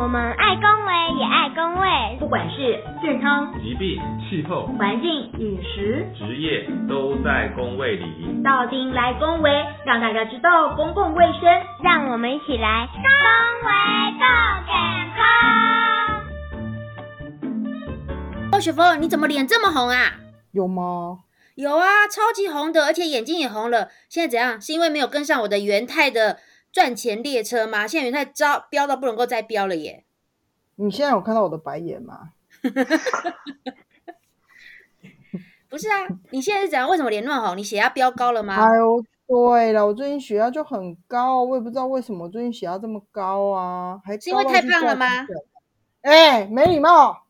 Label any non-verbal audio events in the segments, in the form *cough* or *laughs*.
我们爱公卫也爱公卫，不管是健康、疾病、气候、环境、饮食、职业，都在公卫里。到丁来公卫，让大家知道公共卫生，让我们一起来公卫更健康。哦，雪峰，你怎么脸这么红啊？有吗？有啊，超级红的，而且眼睛也红了。现在怎样？是因为没有跟上我的元泰的？赚钱列车吗？现在元泰招飙到不能够再飙了耶！你现在有看到我的白眼吗？*laughs* 不是啊，你现在是怎样？为什么脸那么红？你血压飙高了吗？哎呦，对了，我最近血压就很高，我也不知道为什么最近血压这么高啊，还是因为太胖了吗？哎，没礼貌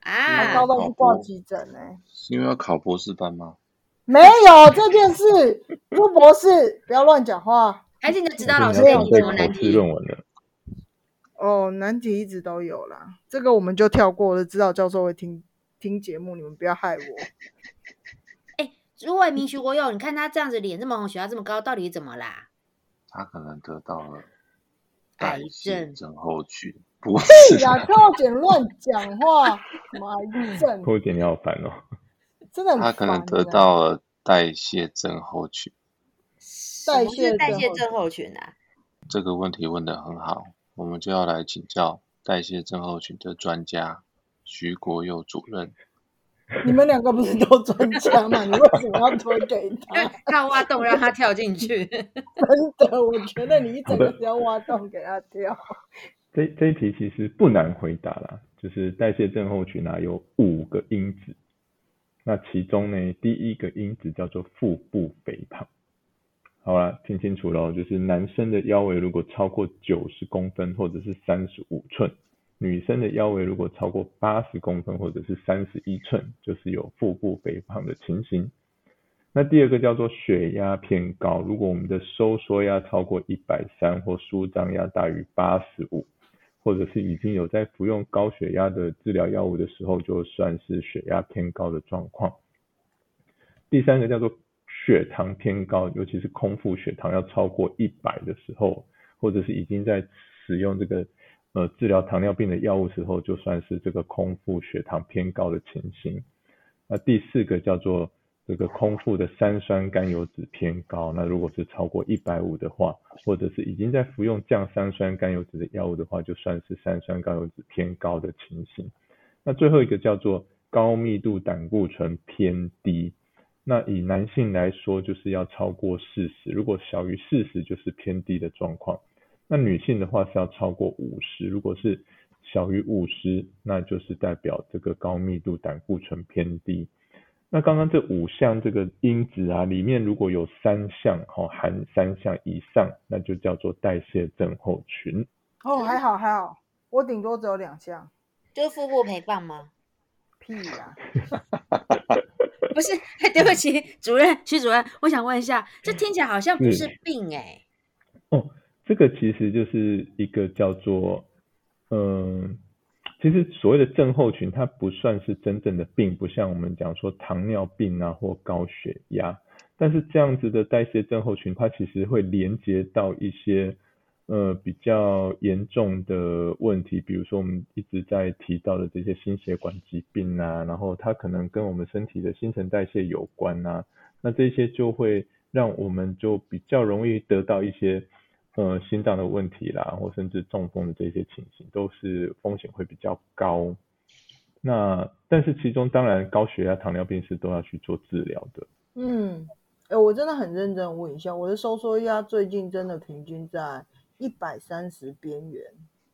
啊！高到去挂急诊呢？是因为要考博士班吗？没有这件事，朱博士，不要乱讲话。还是你的指导老师给你什么难题？论文的哦，难题一直都有啦，这个我们就跳过。我的指导教授会听听节目，你们不要害我。哎，如果明徐国佑，你看他这样子脸这么红，血压这么高，到底怎么啦？他可能得到了癌症症候群。不是呀，跳剪乱讲话，什么癌症？破姐你好烦哦，真的。他可能得到了代谢症候群。代谢代谢症候群啊，这个问题问的很好，我们就要来请教代谢症候群的专家徐国佑主任。你们两个不是都专家吗？*laughs* 你为什么要推给他？他挖洞让他跳进去。*laughs* 真的，我觉得你一整个是要挖洞给他跳。这这一题其实不难回答啦，就是代谢症候群啊，有五个因子，那其中呢，第一个因子叫做腹部肥胖。好了，听清楚喽，就是男生的腰围如果超过九十公分或者是三十五寸，女生的腰围如果超过八十公分或者是三十一寸，就是有腹部肥胖的情形。那第二个叫做血压偏高，如果我们的收缩压超过一百三或舒张压大于八十五，或者是已经有在服用高血压的治疗药物的时候，就算是血压偏高的状况。第三个叫做。血糖偏高，尤其是空腹血糖要超过一百的时候，或者是已经在使用这个呃治疗糖尿病的药物时候，就算是这个空腹血糖偏高的情形。那第四个叫做这个空腹的三酸甘油脂偏高，那如果是超过一百五的话，或者是已经在服用降三酸甘油脂的药物的话，就算是三酸甘油脂偏高的情形。那最后一个叫做高密度胆固醇偏低。那以男性来说，就是要超过四十，如果小于四十，就是偏低的状况。那女性的话是要超过五十，如果是小于五十，那就是代表这个高密度胆固醇偏低。那刚刚这五项这个因子啊，里面如果有三项哦，含三项以上，那就叫做代谢症候群。哦，还好还好，我顶多只有两项，就是腹部肥胖吗？屁呀！*laughs* 不是，*laughs* 对不起，主任，徐主任，我想问一下，这听起来好像不是病哎。哦，这个其实就是一个叫做，嗯，其实所谓的症候群，它不算是真正的病，不像我们讲说糖尿病啊或高血压，但是这样子的代谢症候群，它其实会连接到一些。呃，比较严重的问题，比如说我们一直在提到的这些心血管疾病啊，然后它可能跟我们身体的新陈代谢有关啊，那这些就会让我们就比较容易得到一些呃心脏的问题啦，或甚至中风的这些情形，都是风险会比较高。那但是其中当然高血压、糖尿病是都要去做治疗的。嗯，哎，我真的很认真问一下，我的收缩压最近真的平均在。一百三十边缘，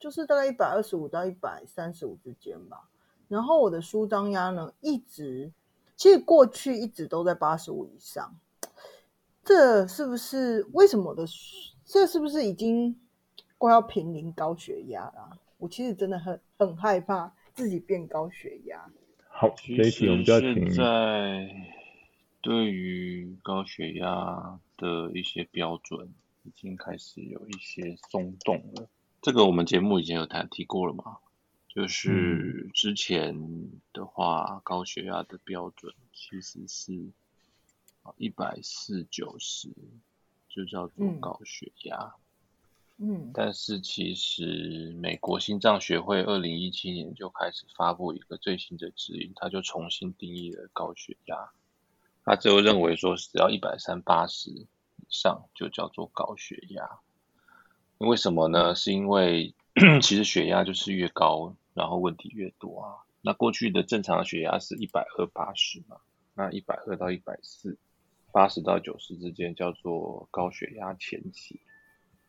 就是大概一百二十五到一百三十五之间吧。然后我的舒张压呢，一直其实过去一直都在八十五以上。这是不是为什么的？这是不是已经快要濒临高血压了？我其实真的很很害怕自己变高血压。好，这一题我们就要请。在对于高血压的一些标准。已经开始有一些松动了，这个我们节目以前有谈提过了嘛？就是之前的话，高血压的标准其实是一百四九十，就叫做高血压。嗯但是其实美国心脏学会二零一七年就开始发布一个最新的指引，它就重新定义了高血压。他就认为说，只要一百三八十以上就叫做高血压。为什么呢？是因为 *clears throat* 其实血压就是越高，然后问题越多啊。那过去的正常的血压是一百二八十嘛，那一百二到一百四，八十到九十之间叫做高血压前期。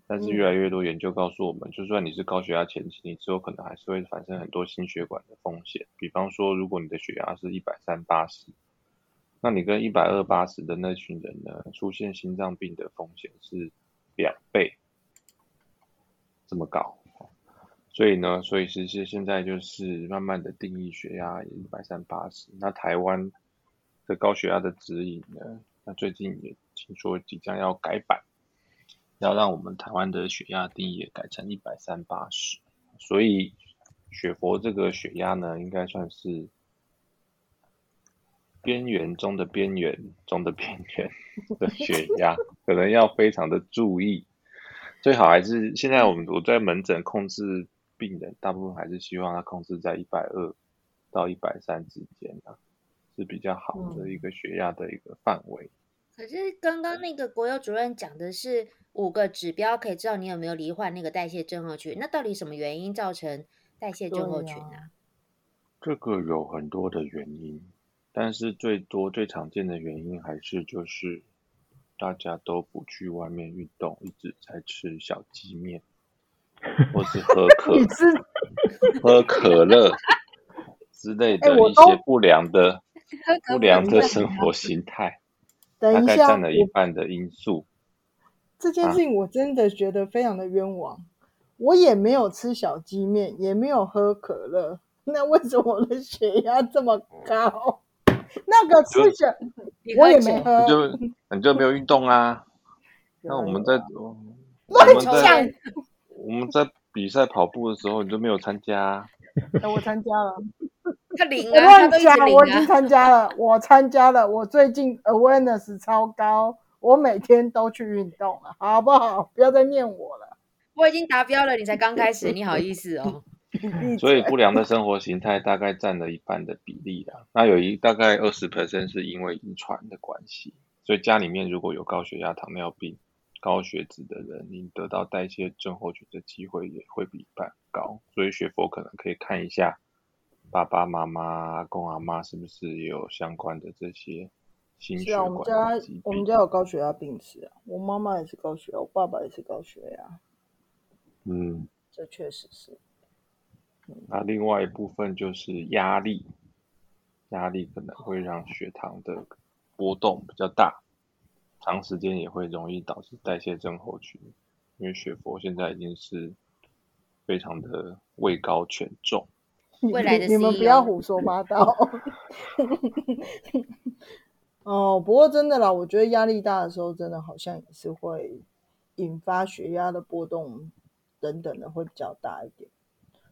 但是越来越多研究告诉我们，就算你是高血压前期，你之后可能还是会产生很多心血管的风险。比方说，如果你的血压是一百三八十，那你跟一百二八十的那群人呢，出现心脏病的风险是两倍这么高。所以呢，所以其实现在就是慢慢的定义血压一百三八十。那台湾的高血压的指引呢，那最近也听说即将要改版，要让我们台湾的血压定义也改成一百三八十。所以雪佛这个血压呢，应该算是边缘中的边缘中的边缘 *laughs* 的血压，可能要非常的注意。最好还是现在我们我在门诊控制病人，大部分还是希望他控制在一百二到一百三之间啊，是比较好的一个血压的一个范围。可是刚刚那个国友主任讲的是五个指标可以知道你有没有罹患那个代谢症候群，那到底什么原因造成代谢症候群对啊？这个有很多的原因，但是最多最常见的原因还是就是大家都不去外面运动，一直在吃小鸡面，*laughs* 或是喝可喝可乐之类的一些不良的不良的生活形态，大等一下，概占了一半的因素。这件啊事情我真的觉得非常的冤枉。我也没有吃小鸡面，也没有喝可乐，那为什么我的血压这么高？那个吃小你我也没喝你，就你就没有运动啊？那我们在我乱们在讲，我们在比赛跑步的时候，你就没有参加我参加了。*laughs* 我他零啊，他乱讲，我已经。参加了，我参加了，我最近 awareness 超高，我每天都去运动了，好不好？不要再念我了。我已经达标了，你才刚开始，你好意思哦？所以不良的生活形态大概占了一半的比例啦。那有一大概二十 percent 是因为遗传的关系，所以家里面如果有高血压、糖尿病、高血脂的人，你得到代谢症候群的机会也会比一般高。所以学佛可能可以看一下爸爸妈妈、阿公阿妈是不是也有相关的这些心血是啊，我们管家。我们家有高血压病史啊，我妈妈也是高血压，我爸爸也是高血压，嗯，这确实是。那另外一部分就是压力，压力可能会让血糖的波动比较大，长时间也会容易导致代谢症候群。因为雪佛现在已经是非常的位高权重，你未来的你你们不要胡说八道。哦，不过真的啦，我觉得压力大的时候，真的好像也是会引发血压的波动等等的会比较大一点。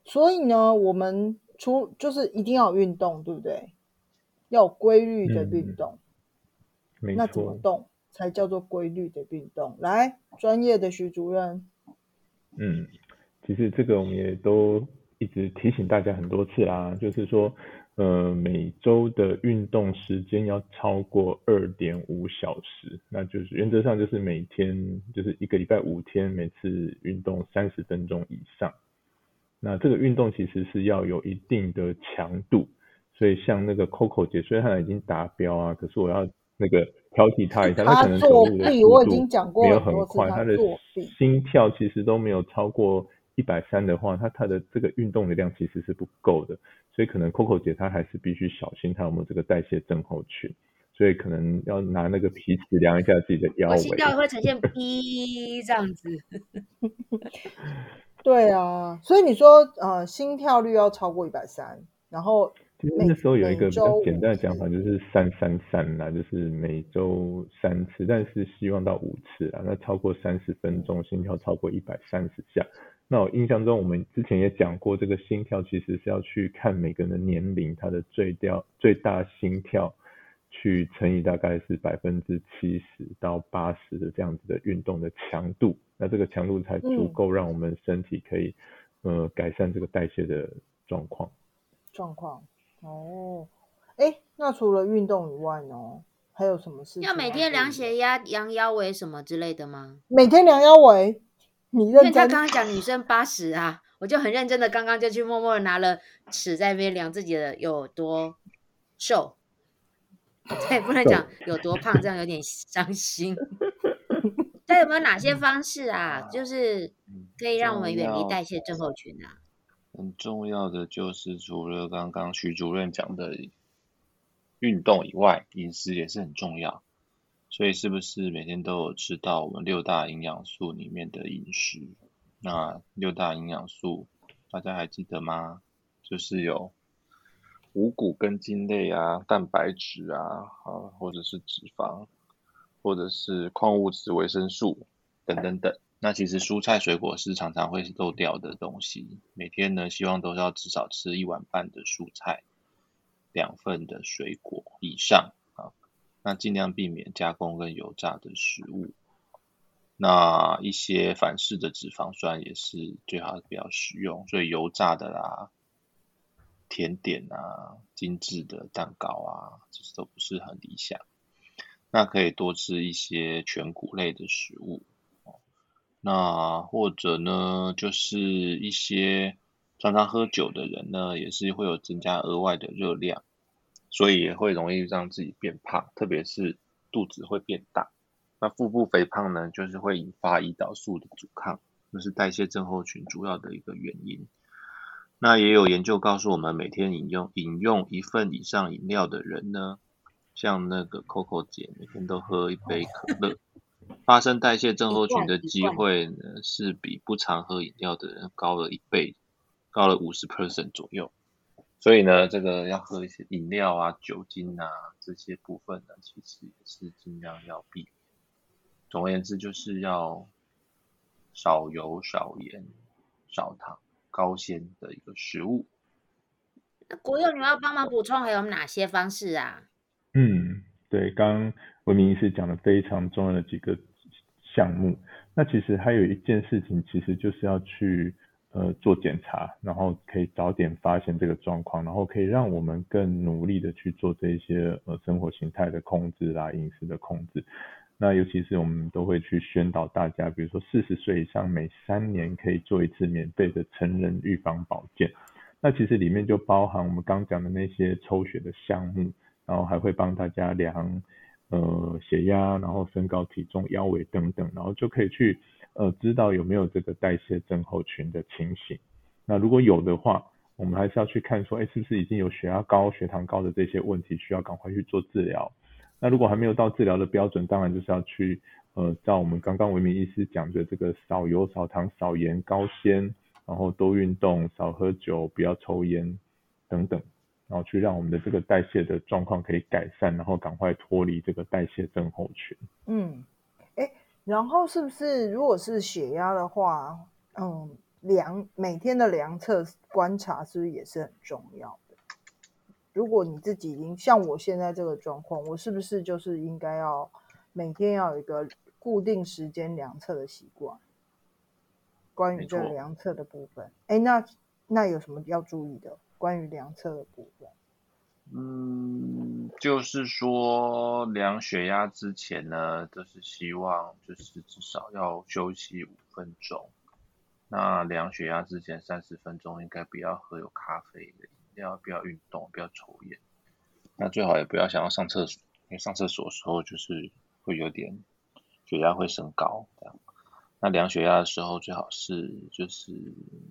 所以呢，我们除就是一定要有运动，对不对？要有规律的运嗯动。没那怎么，动才叫做规律的运动？来，专业的徐主任，嗯，其实这个我们也都一直提醒大家很多次啦，就是说，呃，每周的运动时间要超过二点五小时，那就是原则上就是每天就是一个礼拜五天，每次运动三十分钟以上。那这个运动其实是要有一定的强度，所以像那个 Coco 姐，虽然她已经达标啊，可是我要那个挑剔她一下，她她可能走作路的我已速度经讲过没有很快，她她的心跳其实都没有超过一百三的话，她她的这个运动的量其实是不够的，所以可能 Coco 姐她还是必须小心她有没有这个代谢症候群，所以可能要拿那个皮尺量一下自己的腰围我心。跳会呈现 B 这样子。*laughs* *laughs* 对啊，所以你说呃，心跳率要超过一百三，然后其实每那时候有一个比较简单的讲法，就是三三三啦，就是每周三次，但是希望到五次啊。那超过三十分钟，心跳超过一百三十下。那我印象中，我们之前也讲过，这个心跳其实是要去看每个人的年龄，他的最调最大心跳去乘以大概是百分之七十到八十的这样子的运动的强度，那这个强度才足嗯够让我们身体可以呃改善这个代谢的状况。状况哦。哎，那除了运动以外呢，还有什么事情要每天量血压、量腰围什么之类的吗？每天量腰围，你因为认真他刚刚讲女生八十啊，我就很认真的，刚刚就去默默的拿了尺在那边量自己的有多瘦，对，不能讲有多胖，这样有点伤心。*laughs* 那有没有哪些方式啊，就是可以让我们远离代谢症候群啊？很重要的就是除了刚刚徐主任讲的运动以外，饮食也是很重要。所以是不是每天都有吃到我们六大营养素里面的饮食？那六大营养素大家还记得吗？就是有五谷根茎类啊、蛋白质啊，啊或者是脂肪，或者是矿物质、维生素等等等。那其实蔬菜水果是常常会漏掉的东西，每天呢希望都要至少吃一碗半的蔬菜，两份的水果以上啊。那尽量避免加工跟油炸的食物。那一些反式的脂肪酸也是最好不要食用，所以油炸的啦、甜点啊、精致的蛋糕啊，这些都不是很理想。那可以多吃一些全谷类的食物。那或者呢，就是一些常常喝酒的人呢，也是会有增加额外的热量，所以也会容易让自己变胖，特别是肚子会变大。那腹部肥胖呢，就是会引发胰岛素的阻抗，这是代谢症候群主要的一个原因。那也有研究告诉我们，每天饮用饮用一份以上饮料的人呢，像那个 Coco 姐每天都喝一杯可乐。发生代谢症候群的机会呢，是比不常喝饮料的人高了一倍，高了五十 percent 左右。所以呢，这个要喝一些饮料啊、酒精啊这些部分呢，其实是尽量要避免。总而言之，就是要少油、少盐、少糖、高纤的一个食物。那国佑，你要帮忙补充还有哪些方式啊？嗯，对，刚刚文明医师讲的非常重要的几个项目。那其实还有一件事情，其实就是要去呃做检查，然后可以早点发现这个状况，然后可以让我们更努力的去做这些呃生活形态的控制啦、饮食的控制。那尤其是我们都会去宣导大家，比如说四十岁以上每三年可以做一次免费的成人预防保健。那其实里面就包含我们刚讲的那些抽血的项目，然后还会帮大家量呃血压，然后身高体重、腰围等等，然后就可以去呃知道有没有这个代谢症候群的情形。那如果有的话，我们还是要去看说，哎，是不是已经有血压高、血糖高的这些问题，需要赶快去做治疗。那如果还没有到治疗的标准，当然就是要去呃照我们刚刚文明医师讲的这个少油、少糖、少盐、高纤，然后多运动、少喝酒、不要抽烟等等。然后去让我们的这个代谢的状况可以改善，然后赶快脱离这个代谢症候群。嗯，哎，然后是不是如果是血压的话，嗯，量每天的量测观察是不是也是很重要？如果你自己已经像我现在这个状况，我是不是就是应该要每天要有一个固定时间量测的习惯？关于这个量测的部分，哎，那那有什么要注意的？关于量测的部分？嗯，就是说量血压之前呢，就是希望就是至少要休息五分钟。那量血压之前三十分钟应该不要喝有咖啡的饮要，不要运动，不要抽烟。那最好也不要想要上厕所，因为上厕所的时候就是会有点血压会升高这样。那量血压的时候最好是就是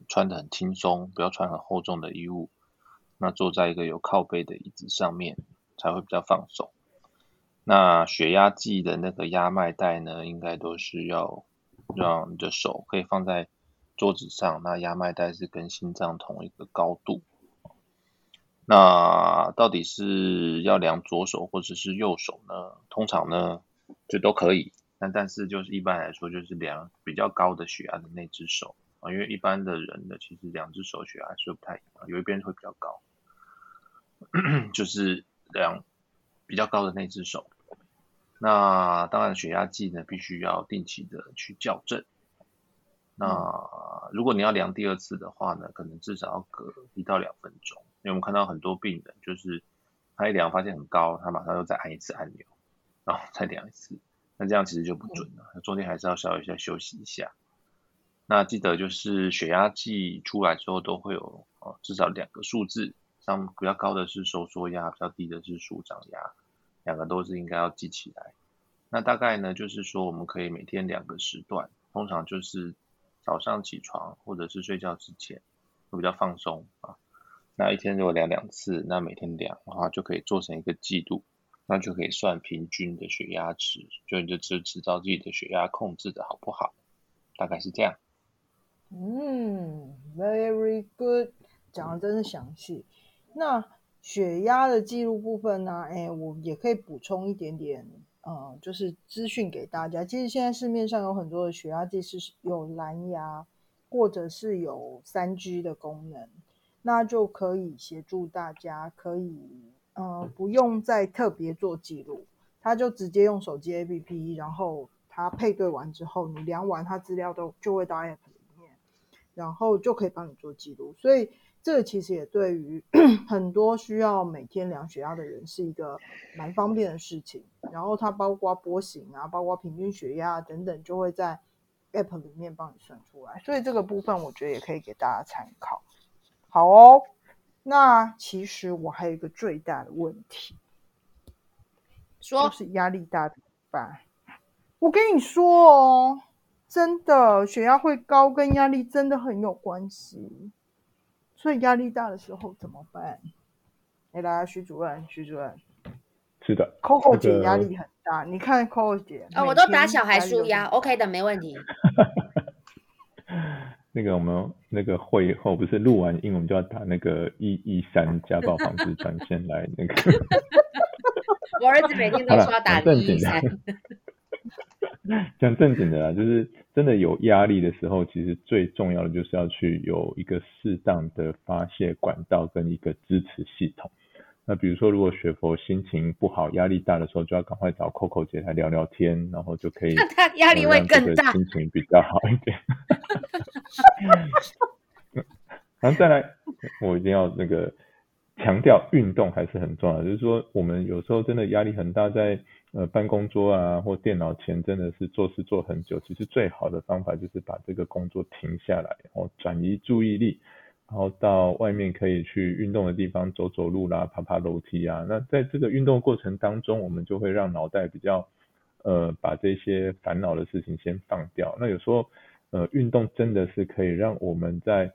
穿的很轻松，不要穿很厚重的衣物。那坐在一个有靠背的椅子上面才会比较放松。那血压计的那个压脉带呢，应该都是要让你的手可以放在桌子上，那压脉带是跟心脏同一个高度。那到底是要量左手或者是右手呢？通常呢就都可以，但但是就是一般来说就是量比较高的血压的那只手啊，因为一般的人的其实两只手血压是不太一样，有一边会比较高。*coughs* 就是量比较高的那只手。那当然，血压计呢必须要定期的去校正。那如果你要量第二次的话呢，可能至少要隔一到两分钟，因为我们看到很多病人就是他一量发现很高，他马上又再按一次按钮，然后再量一次，那这样其实就不准了，中间还是要稍微再休息一下。那记得就是血压计出来之后都会有哦至少两个数字，上比较高的是收缩压，比较低的是舒张压，两个都是应该要记起来。那大概呢就是说我们可以每天两个时段，通常就是早上起床或者是睡觉之前会比较放松啊。那一天如果量两次，那每天量的话就可以做成一个季度，那就可以算平均的血压值，就你就知知道自己的血压控制的好不好，大概是这样。嗯，very good，讲的真是详细。那血压的记录部分呢？哎，我也可以补充一点点，呃，就是资讯给大家。其实现在市面上有很多的血压计是有蓝牙，或者是有三 G 的功能，那就可以协助大家，可以呃不用再特别做记录，他就直接用手机 APP，然后它配对完之后，你量完他资料都就会到 App 里面。然后就可以帮你做记录，所以这其实也对于 *clears throat* 很多需要每天量血压的人是一个蛮方便的事情。然后它包括波形啊，包括平均血压等等，就会在 App 里面帮你算出来。所以这个部分我觉得也可以给大家参考。好哦，那其实我还有一个最大的问题，说是压力大怎么办？我跟你说哦。真的，血压会高跟压力真的很有关系，所以压力大的时候怎么办？哎，来，徐主任，徐主任，是的，Coco 姐压力很大，你看 Coco 姐，啊，我都打小孩舒压，OK 的，没问题。*laughs* 那个我们那个会后不是录完音，我们就要打那个一一三家暴防治专线来那个。*laughs* 我儿子每天都说要打一一三。讲正经的啦，就是真的有压力的时候，其实最重要的就是要去有一个适当的发泄管道跟一个支持系统。那比如说，如果雪佛心情不好、压力大的时候，就要赶快找 Coco 姐来聊聊天，然后就可以 *laughs* 他压力会更大，心情比较好一点。*laughs* 然后再来，我一定要那个强调运动还是很重要，就是说我们有时候真的压力很大，在呃，办公桌啊，或电脑前真的是做事做很久。其实最好的方法就是把这个工作停下来，然后转移注意力，然后到外面可以去运动的地方走走路啦，爬爬楼梯啊。那在这个运动过程当中，我们就会让脑袋比较呃，把这些烦恼的事情先放掉。那有时候呃，运动真的是可以让我们在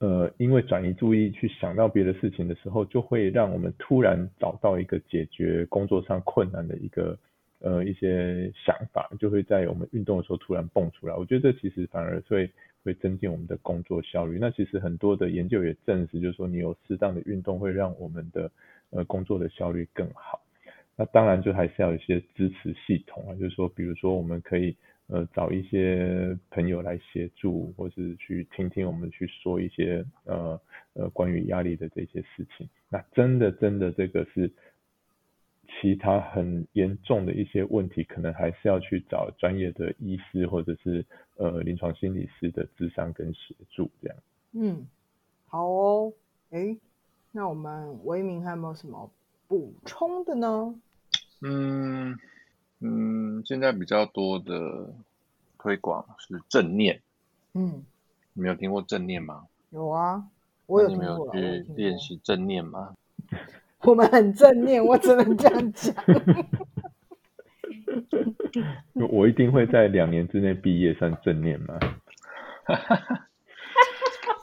呃，因为转移注意去想到别的事情的时候，就会让我们突然找到一个解决工作上困难的一个呃一些想法，就会在我们运动的时候突然蹦出来。我觉得这其实反而会会增进我们的工作效率。那其实很多的研究也证实，就是说你有适当的运动会让我们的呃工作的效率更好。那当然就还是要有一些支持系统啊，就是说比如说我们可以。呃，找一些朋友来协助，或是去听听我们去说一些呃呃关于压力的这些事情。那真的真的这个是其他很严重的一些问题，可能还是要去找专业的医师或者是呃临床心理师的智商跟协助这样。嗯，好哦，哎，那我们维明还有没有什么补充的呢？嗯。嗯，现在比较多的推广是正念。嗯，你没有听过正念吗？有啊，我有听过。你没有去练习正念吗？*laughs* 我们很正念，我只能这样讲。*laughs* 我一定会在两年之内毕业，算正念吗？*laughs*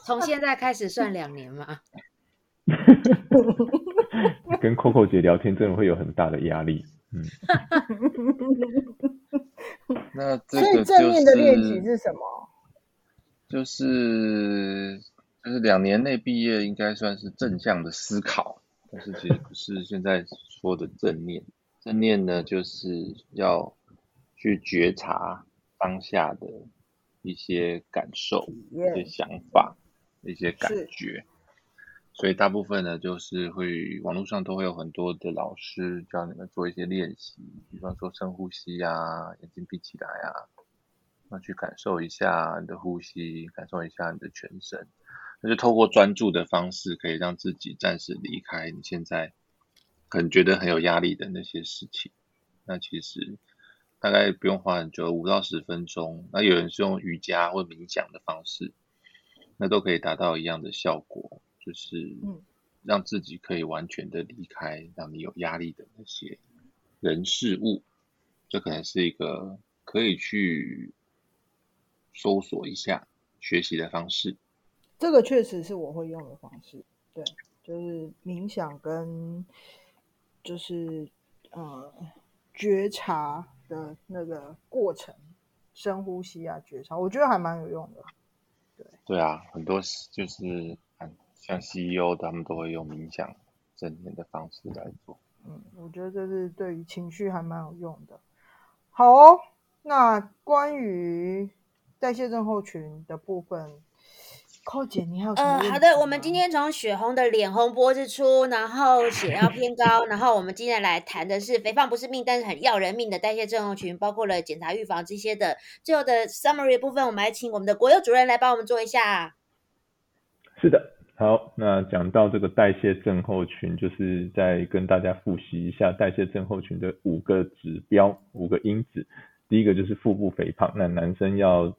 从现在开始算两年吗？*laughs* 跟 Coco 姐聊天真的会有很大的压力。嗯，那这个正面的练习是什么？就是就是两年内毕业应该算是正向的思考，但是其实不是现在说的正念。正念呢，就是要去觉察当下的一些感受、一些想法、一些感觉。所以大部分呢，就是会网络上都会有很多的老师教你们做一些练习，比方说深呼吸啊，眼睛闭起来啊，那去感受一下你的呼吸，感受一下你的全身，那就透过专注的方式，可以让自己暂时离开你现在可能觉得很有压力的那些事情。那其实大概不用花很久，五到十分钟。那有人是用瑜伽或冥想的方式，那都可以达到一样的效果。就是让自己可以完全的离开让你有压力的那些人事物，这可能是一个可以去搜索一下学习的方式。这个确实是我会用的方式，对，就是冥想跟就是呃觉察的那个过程，深呼吸啊，觉察，我觉得还蛮有用的。对，对啊，很多就是。像 CEO 他们都会用冥想正念的方式来做。嗯，我觉得这是对于情绪还蛮有用的。好哦，那关于代谢症候群的部分，寇姐你还有什么？呃，好的，我们今天从血红的脸红脖子粗，然后血压偏高，然后我们今天来谈的是肥胖不是命，但是很要人命的代谢症候群，包括了检查预防这些的。最后的 summary 部分，我们来请我们的国有主任来帮我们做一下。是的。好，那讲到这个代谢症候群，就是再跟大家复习一下代谢症候群的五个指标、五个因子。第一个就是腹部肥胖，那男生要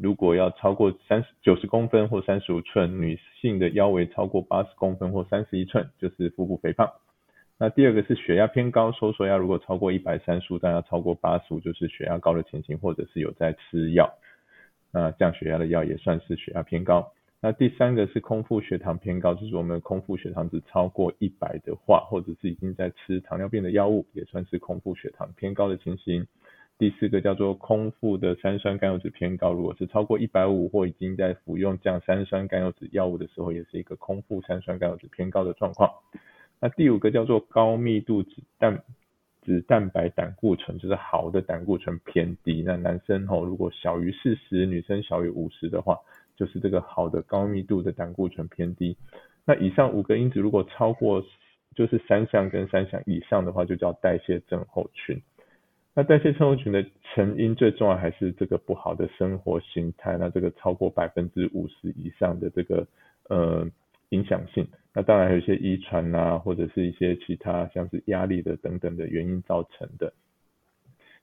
如果要超过三十九十公分或三十五寸，女性的腰围超过八十公分或三十一寸，就是腹部肥胖。那第二个是血压偏高，收缩压如果超过一百三十五，但要超过八十五，就是血压高的情形，或者是有在吃药，那降血压的药也算是血压偏高。那第三个是空腹血糖偏高，就是我们空腹血糖值超过一百的话，或者是已经在吃糖尿病的药物，也算是空腹血糖偏高的情形。第四个叫做空腹的三酸甘油脂偏高，如果是超过一百五或已经在服用降三酸甘油脂药物的时候，也是一个空腹三酸甘油脂偏高的状况。那第五个叫做高密度脂蛋脂蛋白胆固醇，就是好的胆固醇偏低。那男生吼如果小于四十，女生小于五十的话。就是这个好的高密度的胆固醇偏低，那以上五个因子如果超过就是三项跟三项以上的话，就叫代谢症候群。那代谢症候群的成因最重要还是这个不好的生活形态，那这个超过百分之五十以上的这个呃影响性，那当然有一些遗传啊，或者是一些其他像是压力的等等的原因造成的，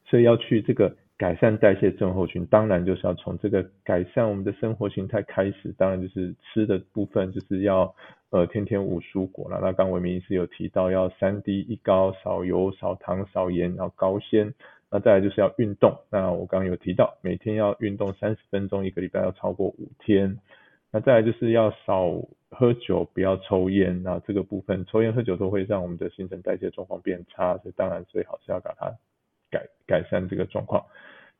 所以要去这个。改善代谢症候群，当然就是要从这个改善我们的生活形态开始。当然就是吃的部分，就是要呃天天五蔬果了。那刚伟明是有提到，要三低一高，少油、少糖、少盐，然后高纤。那再来就是要运动。那我刚刚有提到，每天要运动三十分钟，一个礼拜要超过五天。那再来就是要少喝酒，不要抽烟。那这个部分，抽烟喝酒都会让我们的新陈代谢状况变差，所以当然最好是要把它改改善这个状况。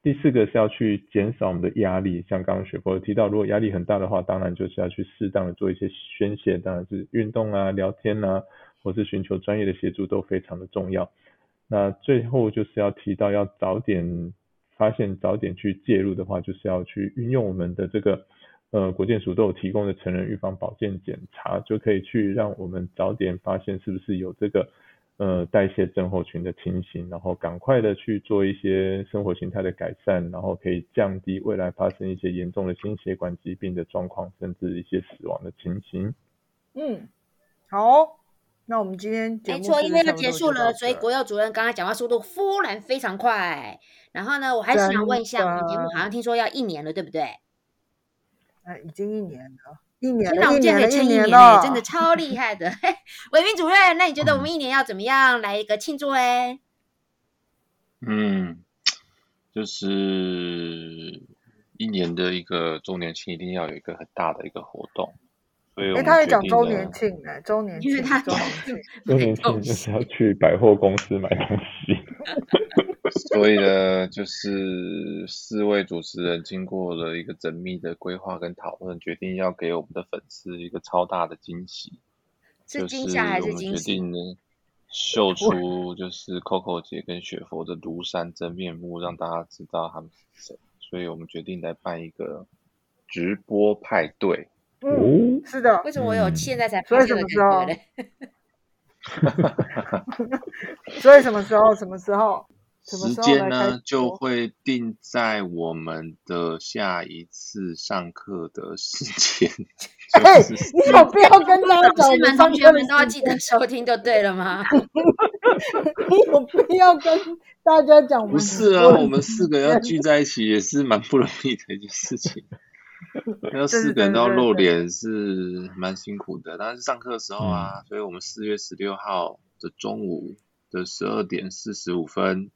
第四个是要去减少我们的压力，像刚刚雪波提到，如果压力很大的话，当然就是要去适当的做一些宣泄，当然是运动啊、聊天啊，或是寻求专业的协助都非常的重要。那最后就是要提到，要早点发现、早点去介入的话，就是要去运用我们的这个呃国健署都有提供的成人预防保健检查，就可以去让我们早点发现是不是有这个。呃，代谢症候群的情形，然后赶快的去做一些生活形态的改善，然后可以降低未来发生一些严重的心血管疾病的状况，甚至一些死亡的情形。嗯，好，那我们今天没错，因为要结束了，所以国药主任刚才讲话速度忽然非常快。然后呢，我还是想问一下，我们节目好像听说要一年了，对不对？哎，已经一年了。一年了，一年了，一年了，真的超厉害的。*laughs* 伟明主任，那你觉得我们一年要怎么样来一个庆祝哎？嗯，就是一年的一个周年庆，一定要有一个很大的一个活动。所以，哎，他也讲周年庆哎，周年庆，因为他周年庆，*laughs* 周年庆就是要去百货公司买东西。*laughs* 所以呢，就是四位主持人经过了一个缜密的规划跟讨论，决定要给我们的粉丝一个超大的惊喜。是惊吓还是惊喜？决定呢，秀出就是 Coco 姐跟雪佛的庐山真面目，让大家知道他们是谁。所以我们决定来办一个直播派对。嗯，哦，是的为，什么我有嗯现在才所以发现的什么时候感觉嘞？*laughs* 所以什么时候？什么时候？时间呢就会定在我们的下一次上课的时间。哎，就是你有必要跟大家老讲同学们都要记得收听就对了吗？*laughs* 你有必要跟大家讲不是啊，我们四个要聚在一起也是蛮不容易的一件事情。*laughs* 要四个人都要露脸是蛮辛苦的，但是上课的时候啊，所以我们四月十六号的中午的十二点四十五分，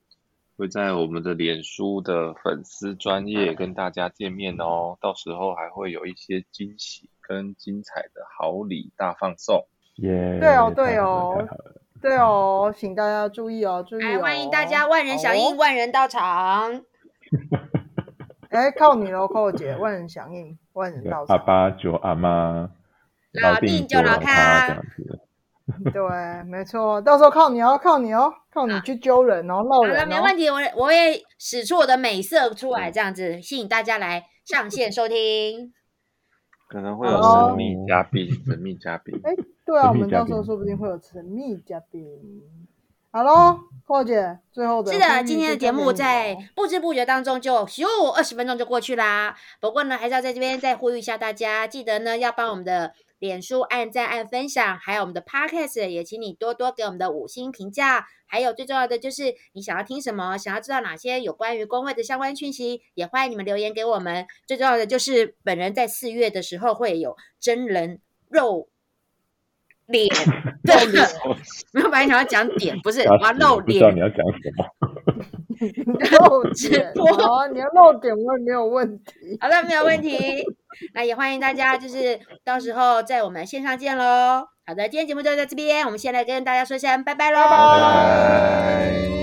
会在我们的脸书的粉丝专业跟大家见面哦。到时候还会有一些惊喜跟精彩的好礼大放送。耶！对哦对哦对哦，请大家注意哦，注意来，哦。欢迎大家万人响应，万人到场。*laughs* 哎，靠你喽，寇姐，万人响应，万人对到场。阿爸救阿妈，老定定救老老咖这样子。*laughs* 对，没错，到时候靠你哦，靠你哦，靠你去揪人哦，闹好了。没问题，我我会使出我的美色出来，这样子吸引大家来上线收听。*laughs* 可能会有神秘嘉宾，神秘嘉宾。哎，对啊，我们到时候宾说不定会有神秘嘉宾。好喽，寇姐，最后的是的，今天的节目在不知不觉当中就咻二十分钟就过去啦。不过呢，还是要在这边再呼吁一下大家，记得呢要帮我们的脸书按赞、按分享，还有我们的 Podcast 也请你多多给我们的五星评价。还有最重要的就是你想要听什么，想要知道哪些有关于工会的相关讯息，也欢迎你们留言给我们。最重要的就是本人在四月的时候会有真人肉。脸，*laughs* 对，*laughs* 没有本来想要讲点，不是我要露不知道脸你，要讲什么。*laughs* 露直点，啊，你要露点我也没有问题。好的，没有问题。那也欢迎大家，就是到时候在我们线上见喽。好的，今天节目就到这边，我们先来跟大家说声拜拜喽。拜拜